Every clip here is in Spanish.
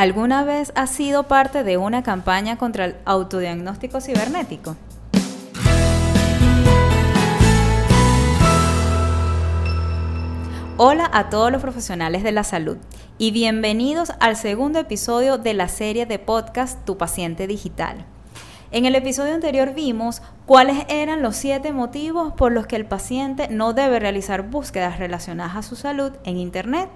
¿Alguna vez has sido parte de una campaña contra el autodiagnóstico cibernético? Hola a todos los profesionales de la salud y bienvenidos al segundo episodio de la serie de podcast Tu paciente digital. En el episodio anterior vimos cuáles eran los siete motivos por los que el paciente no debe realizar búsquedas relacionadas a su salud en Internet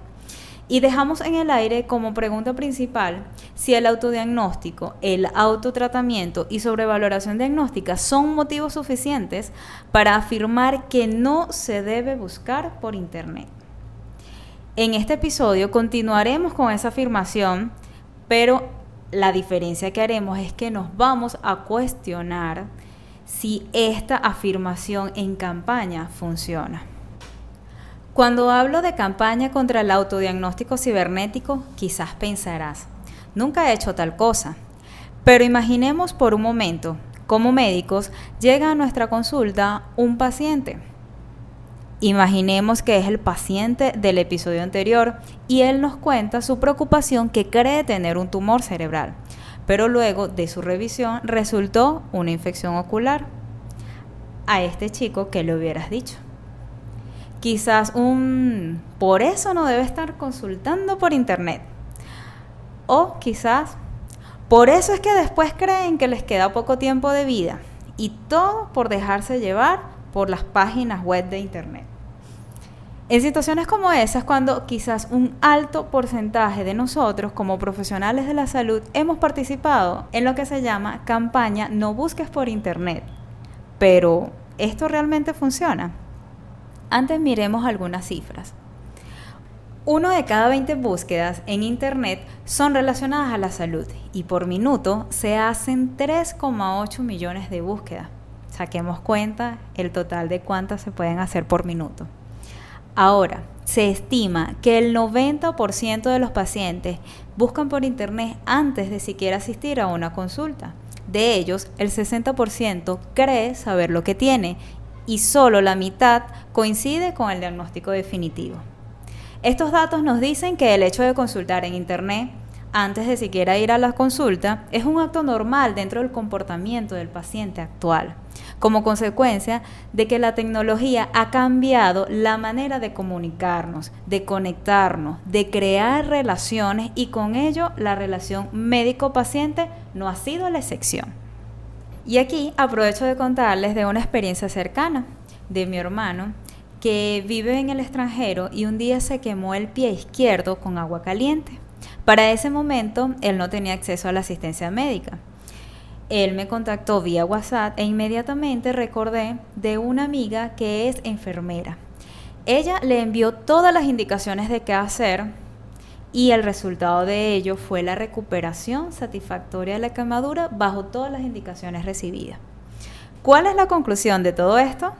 y dejamos en el aire como pregunta principal si el autodiagnóstico, el autotratamiento y sobrevaloración diagnóstica son motivos suficientes para afirmar que no se debe buscar por Internet. En este episodio continuaremos con esa afirmación, pero la diferencia que haremos es que nos vamos a cuestionar si esta afirmación en campaña funciona. Cuando hablo de campaña contra el autodiagnóstico cibernético, quizás pensarás, nunca he hecho tal cosa. Pero imaginemos por un momento, como médicos, llega a nuestra consulta un paciente. Imaginemos que es el paciente del episodio anterior y él nos cuenta su preocupación que cree tener un tumor cerebral, pero luego de su revisión resultó una infección ocular. A este chico, ¿qué le hubieras dicho? Quizás un por eso no debe estar consultando por internet. O quizás por eso es que después creen que les queda poco tiempo de vida y todo por dejarse llevar por las páginas web de internet. En situaciones como esas, cuando quizás un alto porcentaje de nosotros como profesionales de la salud hemos participado en lo que se llama campaña No busques por internet. Pero, ¿esto realmente funciona? Antes miremos algunas cifras. Uno de cada 20 búsquedas en Internet son relacionadas a la salud y por minuto se hacen 3,8 millones de búsquedas. Saquemos cuenta el total de cuántas se pueden hacer por minuto. Ahora, se estima que el 90% de los pacientes buscan por Internet antes de siquiera asistir a una consulta. De ellos, el 60% cree saber lo que tiene y solo la mitad coincide con el diagnóstico definitivo. Estos datos nos dicen que el hecho de consultar en Internet antes de siquiera ir a la consulta es un acto normal dentro del comportamiento del paciente actual, como consecuencia de que la tecnología ha cambiado la manera de comunicarnos, de conectarnos, de crear relaciones y con ello la relación médico-paciente no ha sido la excepción. Y aquí aprovecho de contarles de una experiencia cercana de mi hermano que vive en el extranjero y un día se quemó el pie izquierdo con agua caliente. Para ese momento él no tenía acceso a la asistencia médica. Él me contactó vía WhatsApp e inmediatamente recordé de una amiga que es enfermera. Ella le envió todas las indicaciones de qué hacer y el resultado de ello fue la recuperación satisfactoria de la quemadura bajo todas las indicaciones recibidas. ¿Cuál es la conclusión de todo esto?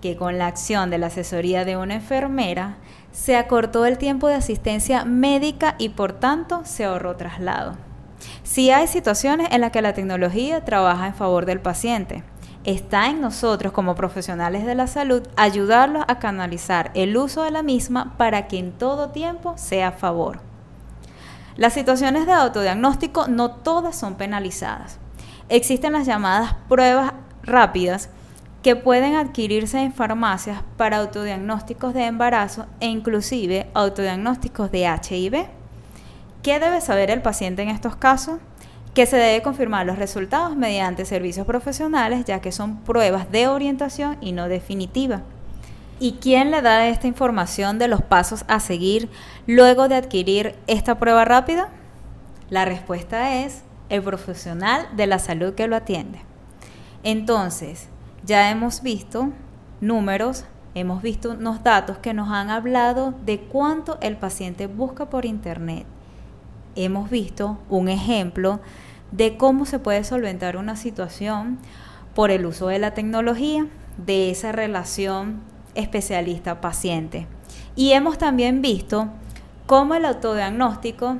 Que con la acción de la asesoría de una enfermera se acortó el tiempo de asistencia médica y por tanto se ahorró traslado. Si hay situaciones en las que la tecnología trabaja en favor del paciente, está en nosotros como profesionales de la salud ayudarlos a canalizar el uso de la misma para que en todo tiempo sea a favor. Las situaciones de autodiagnóstico no todas son penalizadas. Existen las llamadas pruebas rápidas que pueden adquirirse en farmacias para autodiagnósticos de embarazo e inclusive autodiagnósticos de HIV. ¿Qué debe saber el paciente en estos casos? Que se debe confirmar los resultados mediante servicios profesionales, ya que son pruebas de orientación y no definitiva. ¿Y quién le da esta información de los pasos a seguir luego de adquirir esta prueba rápida? La respuesta es el profesional de la salud que lo atiende. Entonces, ya hemos visto números, hemos visto unos datos que nos han hablado de cuánto el paciente busca por internet. Hemos visto un ejemplo de cómo se puede solventar una situación por el uso de la tecnología, de esa relación especialista-paciente. Y hemos también visto cómo el autodiagnóstico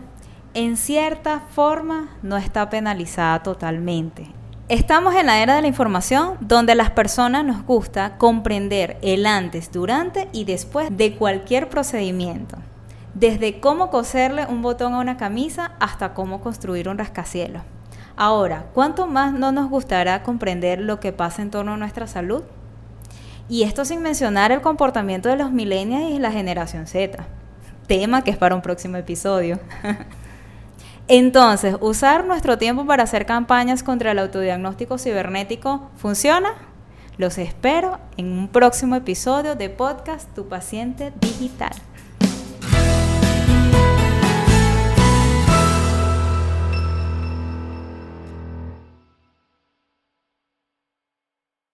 en cierta forma no está penalizada totalmente. Estamos en la era de la información donde las personas nos gusta comprender el antes, durante y después de cualquier procedimiento. desde cómo coserle un botón a una camisa hasta cómo construir un rascacielos. Ahora, ¿cuánto más no nos gustará comprender lo que pasa en torno a nuestra salud? Y esto sin mencionar el comportamiento de los millennials y la generación Z, tema que es para un próximo episodio. Entonces, ¿usar nuestro tiempo para hacer campañas contra el autodiagnóstico cibernético funciona? Los espero en un próximo episodio de podcast Tu Paciente Digital.